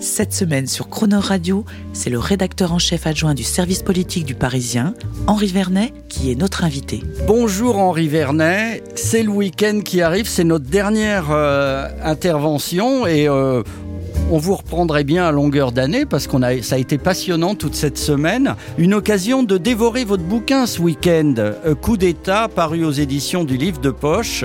Cette semaine sur Croner Radio, c'est le rédacteur en chef adjoint du service politique du Parisien, Henri Vernet, qui est notre invité. Bonjour Henri Vernet, c'est le week-end qui arrive, c'est notre dernière euh, intervention et euh, on vous reprendrait bien à longueur d'année parce qu'on a, ça a été passionnant toute cette semaine. Une occasion de dévorer votre bouquin ce week-end, euh, Coup d'État, paru aux éditions du Livre de Poche,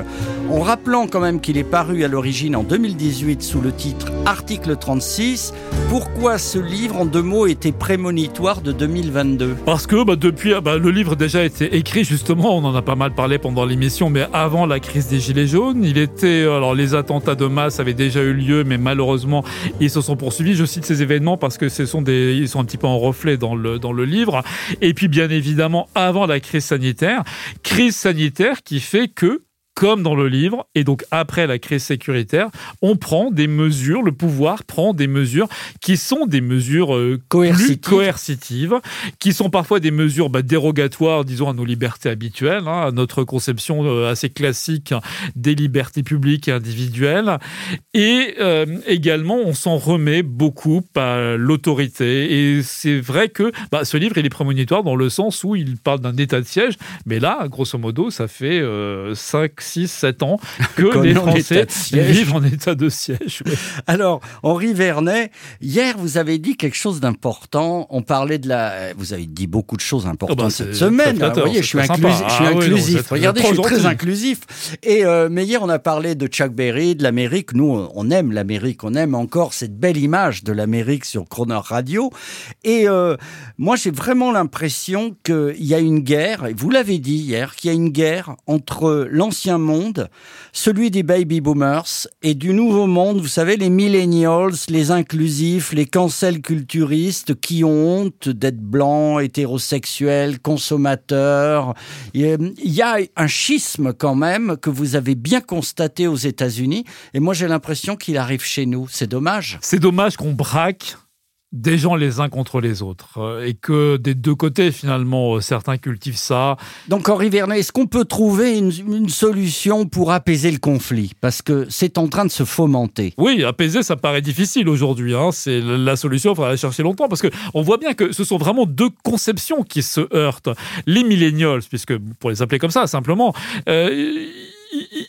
en rappelant quand même qu'il est paru à l'origine en 2018 sous le titre Article 36. Pourquoi ce livre, en deux mots, était prémonitoire de 2022 Parce que bah, depuis, bah, le livre déjà été écrit justement, on en a pas mal parlé pendant l'émission, mais avant la crise des Gilets jaunes, il était, alors les attentats de masse avaient déjà eu lieu, mais malheureusement ils se sont poursuivis. Je cite ces événements parce que ce sont des, ils sont un petit peu en reflet dans le dans le livre. Et puis bien évidemment avant la crise sanitaire, crise sanitaire qui fait que comme dans le livre, et donc après la crise sécuritaire, on prend des mesures, le pouvoir prend des mesures qui sont des mesures euh, Coercitives. plus coercitives, qui sont parfois des mesures bah, dérogatoires, disons, à nos libertés habituelles, hein, à notre conception euh, assez classique des libertés publiques et individuelles. Et euh, également, on s'en remet beaucoup à l'autorité. Et c'est vrai que bah, ce livre, il est prémonitoire dans le sens où il parle d'un état de siège, mais là, grosso modo, ça fait 5 6, 7 ans que les Français vivent en état de siège. ouais. Alors, Henri Vernet, hier, vous avez dit quelque chose d'important. On parlait de la. Vous avez dit beaucoup de choses importantes Ah bah, cette semaine. hein. Vous voyez, je suis, je Ah oui, non, inclusif. Regardez, je suis très inclusif. Et euh, mais hier, on a parlé de Chuck Berry, de l'Amérique. Nous, on aime l'Amérique. On aime encore cette belle image de l'Amérique sur Croner Radio. Et euh, moi, j'ai vraiment l'impression qu'il y a une guerre. Et vous l'avez dit hier, qu'il y a une guerre entre l'ancien monde, celui des baby boomers, et du nouveau monde. Vous savez, les millennials, les inclusifs, les cancel culturistes qui ont honte d'être blancs, hétérosexuels, consommateurs. Il y a un schisme quand même que vous avez bien constaté aux États-Unis. Et moi, j'ai l'impression qu'il arrive chez nous. C'est dommage. C'est dommage qu'on braque des gens les uns contre les autres euh, et que des deux côtés finalement euh, certains cultivent ça. Donc, Henri Vernet, est-ce qu'on peut trouver une, une solution pour apaiser le conflit? Parce que c'est en train de se fomenter. Oui, apaiser ça paraît difficile aujourd'hui. Hein. C'est la solution, il faudra la chercher longtemps parce que on voit bien que ce sont vraiment deux conceptions qui se heurtent. Les millennials, puisque pour les appeler comme ça simplement. Euh,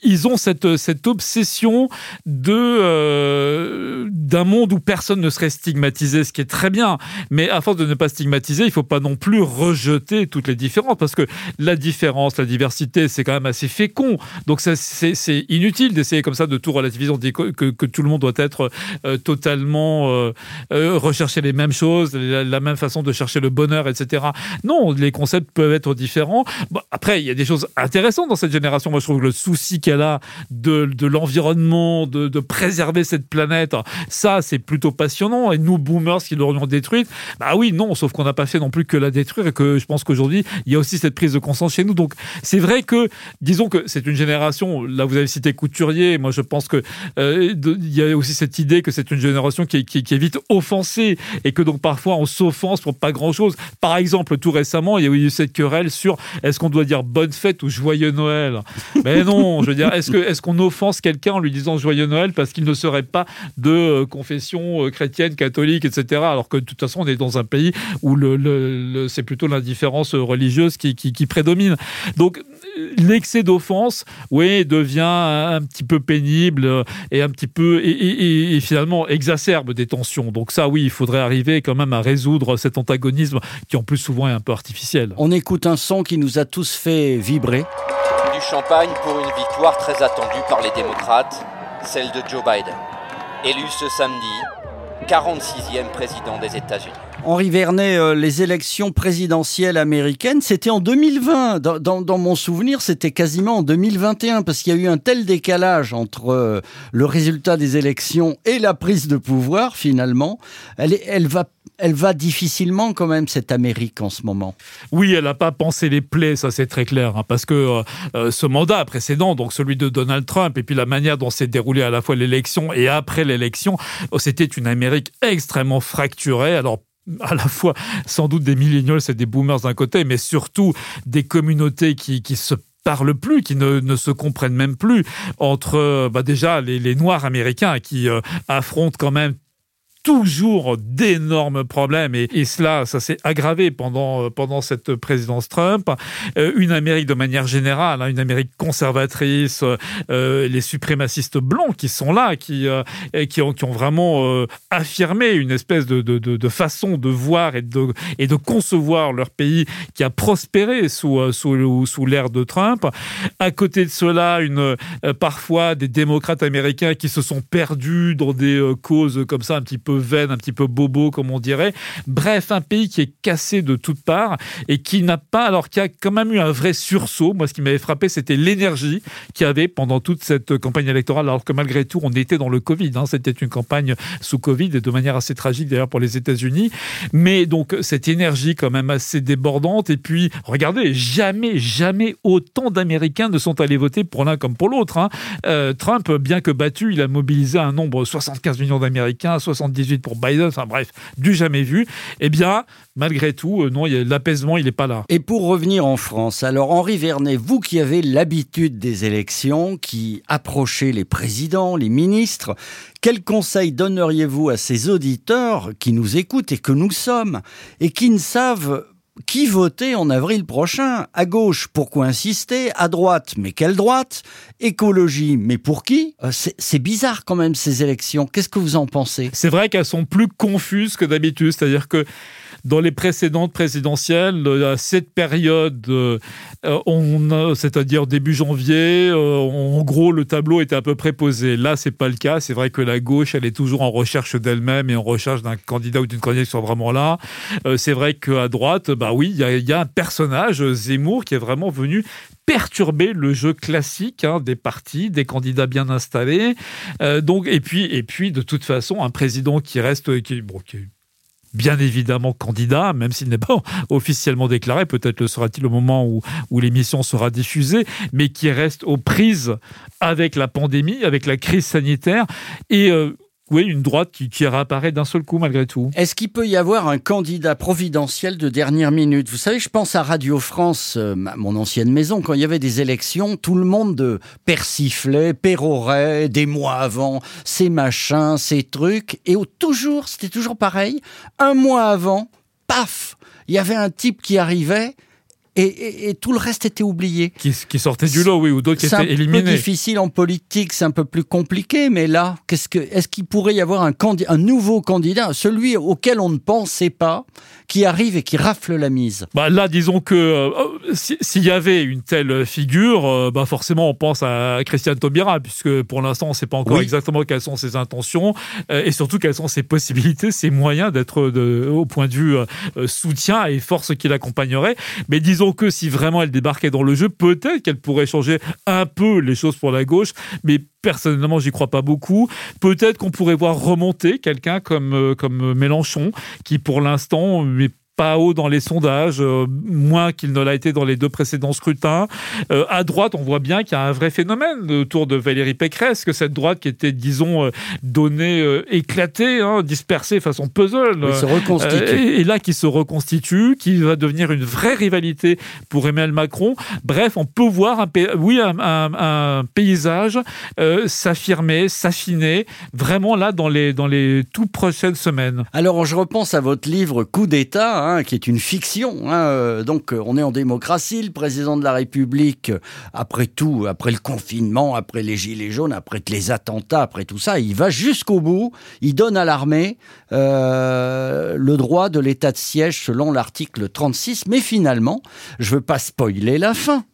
ils- ont cette, obsession euh, d'un monde où personne ne serait stigmatisé, ce qui est très bien. Mais à force de ne pas stigmatiser, il faut pas non plus rejeter toutes les différences, parce que la différence, la diversité, c'est quand même assez fécond. Donc c'est inutile d'essayer comme ça de tout relativiser. On dit que, tout le monde doit être euh, totalement euh, euh, rechercher les mêmes choses, la, même façon de chercher le bonheur, etc. Non, les concepts peuvent être différents. Après, il y a des choses intéressantes dans cette génération. Moi, je trouve que le souci qu'elle a de, de l'environnement, de, préserver cette planète, ça, c'est plutôt passionnant. Et nous, boomers, qui l'aurions détruite, bah oui, non, sauf qu'on n'a pas fait non plus que la détruire et que je pense qu'aujourd'hui, il y a aussi cette prise de conscience chez nous. Donc, c'est vrai que, disons que c'est une génération, là, vous avez cité Couturier, moi, je pense que euh, il y a aussi cette idée que c'est une génération qui qui, qui est vite offensée et que donc parfois on s'offense pour pas grand chose. Par exemple, tout récemment, il y a eu cette querelle sur est-ce qu'on doit dire bonne fête ou joyeux Noël? Mais non, je veux dire, est-ce qu'on offense quelqu'un en lui disant joyeux Noël parce qu'il ne serait pas de euh, confession euh, chrétienne, catholique, etc. Alors que de toute façon, on est dans un pays où c'est plutôt l'indifférence religieuse qui, prédomine. Donc l'excès d'offense, oui, devient un, petit peu pénible euh, et un petit peu et finalement exacerbe des tensions. Donc ça, oui, il faudrait arriver quand même à résoudre cet antagonisme qui en plus souvent est un peu artificiel. On écoute un son qui nous a tous fait vibrer. Champagne pour une victoire très attendue par les démocrates, celle de Joe Biden. Élu ce samedi, 46e président des États-Unis. Henri Vernet, euh, les élections présidentielles américaines, c'était en 2020. Dans, mon souvenir, c'était quasiment en 2021 parce qu'il y a eu un tel décalage entre euh, le résultat des élections et la prise de pouvoir finalement. Elle, va, difficilement quand même cette Amérique en ce moment. Oui, elle n'a pas pensé les plaies, ça c'est très clair, hein, parce que euh, ce mandat précédent, donc celui de Donald Trump, et puis la manière dont s'est déroulée à la fois l'élection et après l'élection, euh, c'était une Amérique extrêmement fracturée. Alors à la fois sans doute des millénials et des boomers d'un côté, mais surtout des communautés qui, qui se parlent plus, qui ne, ne se comprennent même plus entre euh, bah déjà les, les Noirs américains qui euh, affrontent quand même toujours d'énormes problèmes et, cela, ça s'est aggravé pendant, euh, pendant cette présidence Trump. Euh, une Amérique de manière générale, hein, une Amérique conservatrice, euh, les suprémacistes blancs qui sont là, qui, qui, ont, qui ont vraiment affirmé une espèce de, de, de, façon de voir et de, et de concevoir leur pays qui a prospéré sous, sous, sous l'ère de Trump. À côté de cela, une, parfois des démocrates américains qui se sont perdus dans des causes comme ça un petit peu vaines, un petit peu bobo comme on dirait. Bref, un pays qui est cassé de toutes parts et qui n'a pas, alors qui a quand même eu un vrai sursaut. Moi, ce qui m'avait frappé, c'était l'énergie qu'il y avait pendant toute cette campagne électorale, alors que malgré tout, on était dans le Covid. hein. C'était une campagne sous Covid de manière assez tragique d'ailleurs pour les États-Unis. Mais donc cette énergie quand même assez débordante. Et puis, regardez, jamais, jamais autant d'Américains ne sont allés voter pour l'un comme pour l'autre. hein. Euh, Trump, bien que battu, il a mobilisé un nombre 75 millions d'Américains, 78 pour Biden. Enfin bref, du jamais vu. Eh bien, malgré tout, euh, non, l'apaisement, il n'est pas là. Et pour revenir en France, alors Henri Vernet, vous qui avez l'habitude des élections, qui approchez les présidents, les ministres, quel conseil donneriez-vous à ces auditeurs qui nous écoutent et que nous sommes, et qui ne savent qui voter en avril prochain? À gauche, pourquoi insister? À droite, mais quelle droite? Écologie, mais pour qui? Euh, C'est bizarre quand même ces élections. Qu'est-ce que vous en pensez? C'est vrai qu'elles sont plus confuses que d'habitude, c'est-à-dire que dans les précédentes présidentielles, à cette période, euh, euh, c'est-à-dire début janvier, en gros, le tableau était à peu près posé. Là, c'est pas le cas. C'est vrai que la gauche, elle est toujours en recherche d'elle-même et en recherche d'un candidat ou d'une candidate qui soit vraiment là. C'est vrai qu'à droite, bah oui, il y, a- un personnage, euh, Zemmour, qui est vraiment venu perturber le jeu classique hein, des partis, des candidats bien installés. Euh, donc, et puis, et puis, de toute façon, un président qui reste, qui, bon, qui bien évidemment candidat, même s'il n'est pas officiellement déclaré, peut-être le sera-t-il au moment où, l'émission sera diffusée, mais qui reste aux prises avec la pandémie, avec la crise sanitaire, et euh, oui, une droite qui, qui réapparaît d'un seul coup malgré tout. Est-ce qu'il peut y avoir un candidat providentiel de dernière minute? Vous savez, je pense à Radio France, euh, mon ancienne maison, quand il y avait des élections, tout le monde euh, persiflait, pérorait des mois avant, ces machins, ces trucs, et au- toujours, c'était toujours pareil, un mois avant, paf, il y avait un type qui arrivait. Et, et- et tout le reste était oublié. Qui, qui sortait du lot, oui, ou d'autres qui C'est un étaient peu éliminés. difficile en politique, c'est un peu plus compliqué, mais là, qu'est-ce que, est-ce qu'il pourrait y avoir un, nouveau candidat, celui auquel on ne pensait pas, qui arrive et qui rafle la mise? Bah là, disons que euh, si- s'il y avait une telle figure, euh, bah forcément, on pense à Christiane Taubira, puisque pour l'instant, on ne sait pas encore Oui. exactement quelles sont ses intentions euh, et surtout quelles sont ses possibilités, ses moyens d'être au point de vue soutien et force qui l'accompagnerait. Mais disons que si vraiment elle débarquait dans le jeu, peut-être qu'elle pourrait changer un peu les choses pour la gauche, mais personnellement, j'y crois pas beaucoup. Peut-être qu'on pourrait voir remonter quelqu'un comme, euh, comme Mélenchon, qui pour l'instant n'est pas haut dans les sondages, euh, moins qu'il ne l'a été dans les deux précédents scrutins. Euh, à droite, on voit bien qu'il y a un vrai phénomène autour de Valérie Pécresse, que cette droite qui était, disons, euh, donnée, euh, éclatée, hein, dispersée façon puzzle. Il se reconstitue. Et, et là, qui se reconstitue, qui va devenir une vraie rivalité pour Emmanuel Macron. Bref, on peut voir, un, oui, un, un- un paysage s'affirmer, s'affiner, vraiment là dans les, dans les tout prochaines semaines. Alors, je repense à votre livre Coup d'État, hein, qui est une fiction. hein, euh, donc, euh, on est en démocratie. Le président de la République, euh, après tout, après le confinement, après les gilets jaunes, après les attentats, après tout ça, il va jusqu'au bout. Il donne à l'armée le droit de l'état de siège selon l'article 36. Mais finalement, je veux pas spoiler la fin,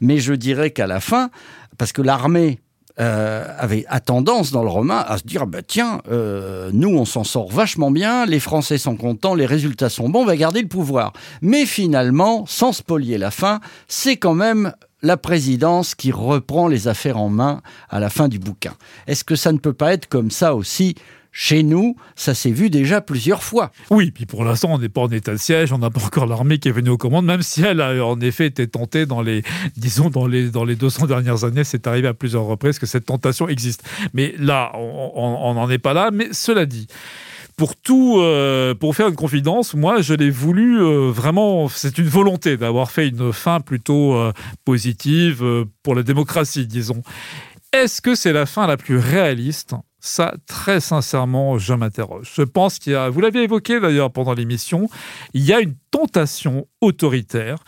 mais je dirais qu'à la fin, parce que l'armée euh, avait a tendance dans le roman à se dire bah tiens euh, nous on s'en sort vachement bien les Français sont contents les résultats sont bons on va garder le pouvoir. Mais finalement sans spolier la fin c'est quand même la présidence qui reprend les affaires en main à la fin du bouquin. Est-ce que ça ne peut pas être comme ça aussi chez nous, ça s'est vu déjà plusieurs fois. Oui, puis pour l'instant, on n'est pas en état de siège, on n'a pas encore l'armée qui est venue aux commandes, même si elle a en effet été tentée dans les, disons, dans les, dans les 200 dernières années, c'est arrivé à plusieurs reprises que cette tentation existe. Mais là, on n'en est pas là. Mais cela dit, pour tout, euh, pour faire une confidence, moi, je l'ai voulu euh, vraiment. C'est une volonté d'avoir fait une fin plutôt euh, positive pour la démocratie, disons. Est-ce que c'est la fin la plus réaliste? Ça, très sincèrement, je m'interroge. Je pense qu'il y a, vous l'avez évoqué d'ailleurs pendant l'émission, il y a une tentation autoritaire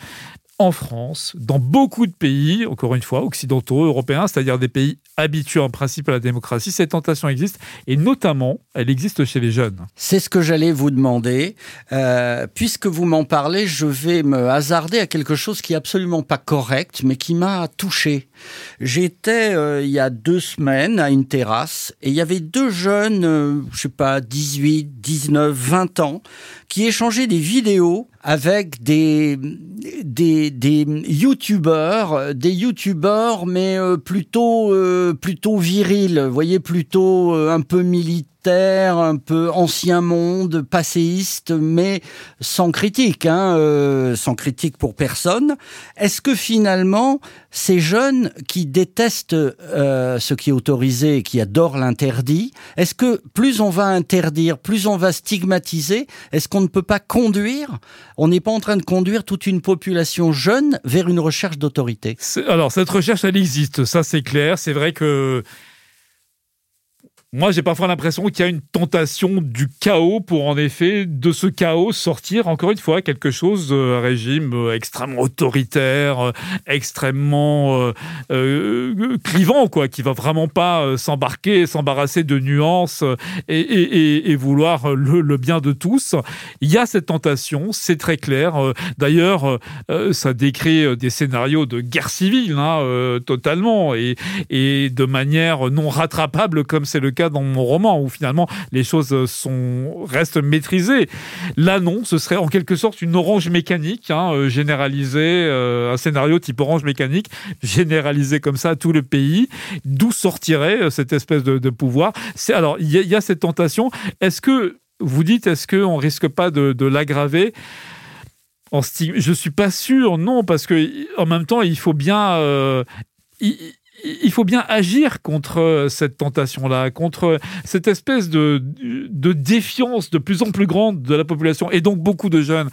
en France, dans beaucoup de pays, encore une fois, occidentaux, européens, c'est-à-dire des pays habitués en principe à la démocratie, cette tentation existe, et notamment, elle existe chez les jeunes. C'est ce que j'allais vous demander. Euh, puisque vous m'en parlez, je vais me hasarder à quelque chose qui est absolument pas correct, mais qui m'a touché. J'étais, euh, il y a deux semaines, à une terrasse, et il y avait deux jeunes, euh, je sais pas, 18, 19, 20 ans, qui échangeaient des vidéos avec des, des, des youtubeurs, des youtubeurs, mais euh, plutôt, euh, plutôt virils, voyez, plutôt euh, un peu un peu ancien monde, passéiste, mais sans critique, hein, euh, sans critique pour personne. Est-ce que finalement, ces jeunes qui détestent euh, ce qui est autorisé et qui adorent l'interdit, est-ce que plus on va interdire, plus on va stigmatiser, est-ce qu'on ne peut pas conduire On n'est pas en train de conduire toute une population jeune vers une recherche d'autorité? Alors, cette recherche, elle existe, ça c'est clair. C'est vrai que moi, j'ai parfois l'impression qu'il y a une tentation du chaos pour, en effet, de ce chaos sortir, encore une fois, quelque chose, un régime euh, extrêmement autoritaire, euh, extrêmement euh, euh, clivant, quoi, qui va vraiment pas s'embarquer, s'embarrasser de nuances et, vouloir le, le, bien de tous. Il y a cette tentation, c'est très clair. D'ailleurs, ça décrit des scénarios de guerre civile, hein, totalement, et, et de manière non rattrapable, comme c'est le cas dans mon roman où finalement les choses sont restent maîtrisées. Là non, ce serait en quelque sorte une orange mécanique hein, euh, généralisée, euh, un scénario type orange mécanique généralisé comme ça à tout le pays. D'où sortirait euh, cette espèce de, de pouvoir? Alors il y, a cette tentation. Est-ce que vous dites est-ce qu'on risque pas de, l'aggraver? En Je suis pas sûr, non, parce que en même temps il faut bien euh, il faut bien agir contre cette tentation-là, contre cette espèce de, défiance de plus en plus grande de la population et donc beaucoup de jeunes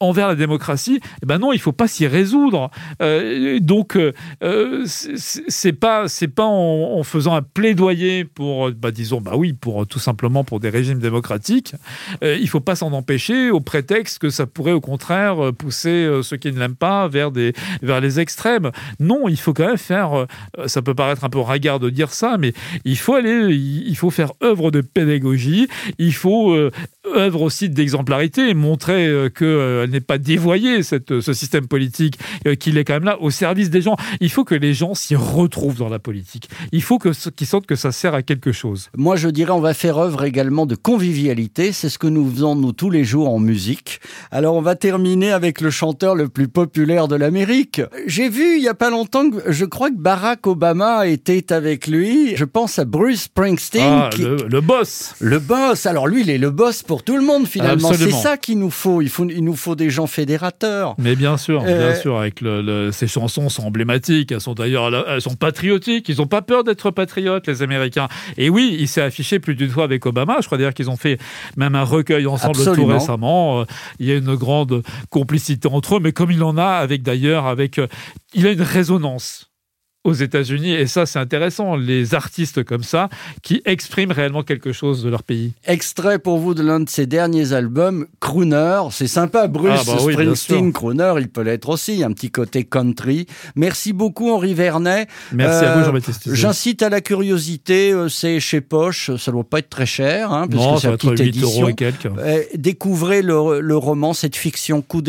envers la démocratie, eh ben non, il faut pas s'y résoudre. Euh, donc, euh, c'est pas c'est pas en, faisant un plaidoyer pour, bah, disons, bah oui, pour tout simplement pour des régimes démocratiques. Euh, il faut pas s'en empêcher au prétexte que ça pourrait au contraire pousser euh, ceux qui ne l'aiment pas vers des vers les extrêmes. Non, il faut quand même faire. Euh, ça peut paraître un peu ringard de dire ça, mais il faut aller, il faut faire œuvre de pédagogie. Il faut euh, œuvre aussi d'exemplarité, montrer que n'est pas dévoyé cette, ce système politique, euh, qu'il est quand même là au service des gens. Il faut que les gens s'y retrouvent dans la politique. Il faut que qu'ils sentent que ça sert à quelque chose. Moi, je dirais, on va faire œuvre également de convivialité. C'est ce que nous faisons nous tous les jours en musique. Alors, on va terminer avec le chanteur le plus populaire de l'Amérique. J'ai vu il y a pas longtemps que je crois que Barack Obama était avec lui. Je pense à Bruce Springsteen. Ah, qui... le, le, boss. Le boss. Alors lui, il est le boss pour tout le monde finalement. C'est ça qu'il nous faut. Il faut, il nous faut des gens fédérateurs. Mais bien sûr, euh... bien sûr, avec le, le, ces chansons sont emblématiques. Elles sont d'ailleurs, elles sont patriotiques. Ils n'ont pas peur d'être patriotes, les Américains. Et oui, il s'est affiché plus d'une fois avec Obama. Je crois d'ailleurs qu'ils ont fait même un recueil ensemble Absolument. tout récemment. Euh, il y a une grande complicité entre eux, mais comme il en a avec d'ailleurs avec, euh, il a une résonance aux États-Unis. Et ça, c'est intéressant, les artistes comme ça qui expriment réellement quelque chose de leur pays. Extrait pour vous de l'un de ses derniers albums, Crooner. C'est sympa, Bruce ah bah oui, Springsteen, Crooner, il peut l'être aussi, un petit côté country. Merci beaucoup, Henri Vernet. Merci euh, à vous, Jean-Baptiste. J'incite à la curiosité, euh, c'est chez Poche, ça ne doit pas être très cher, hein, parce non, c'est une petite édition. Et quelques. Euh, découvrez le, le roman, cette fiction coup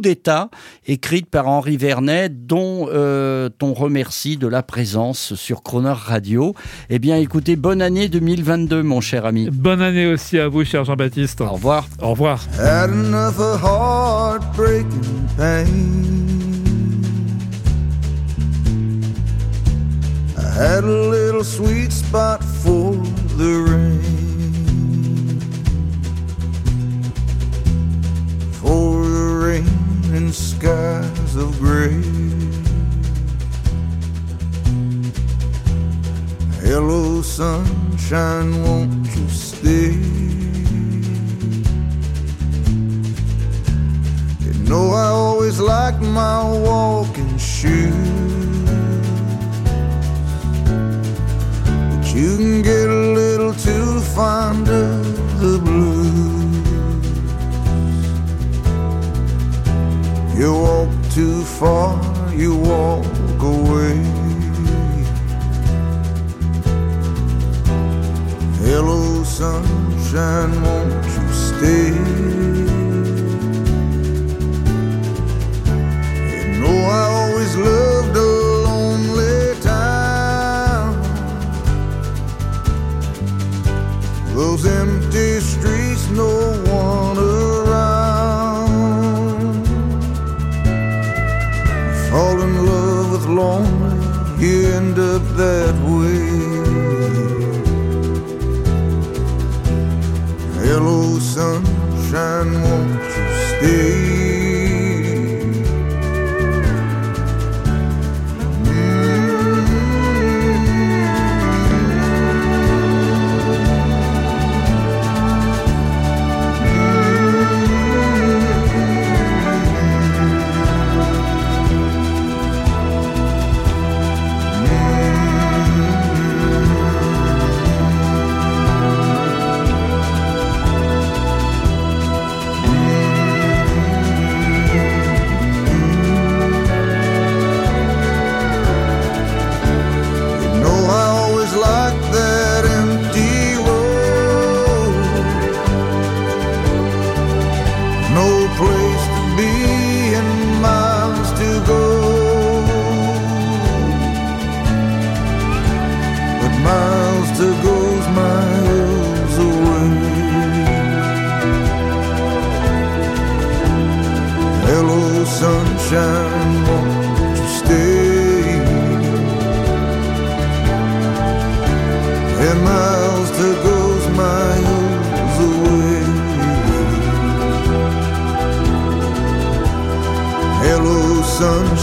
d'État, écrite par Henri Vernet, dont euh, on remercie merci de la présence sur Croner Radio. Eh bien, écoutez, bonne année 2022, mon cher ami. Bonne année aussi à vous, cher Jean-Baptiste. Au revoir. Au revoir. Had enough of heartbreaking pain. I had a little sweet spot for the rain. For the rain and skies of gray. Hello, sunshine, won't you stay? You know I always liked my walking shoes. But you can get a little too fond of the blues. You walk too far, you walk away. Hello, sunshine, won't you stay?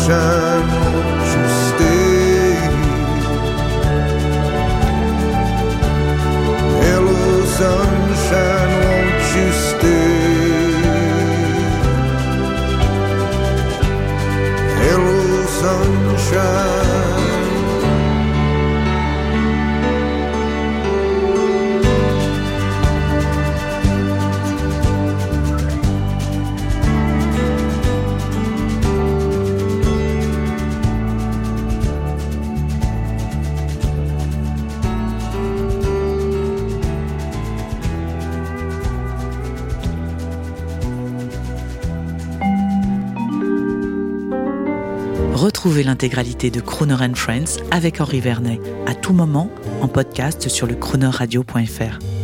Sunshine, Retrouvez l'intégralité de Croner and Friends avec Henri Vernet à tout moment en podcast sur le chronoradio.fr.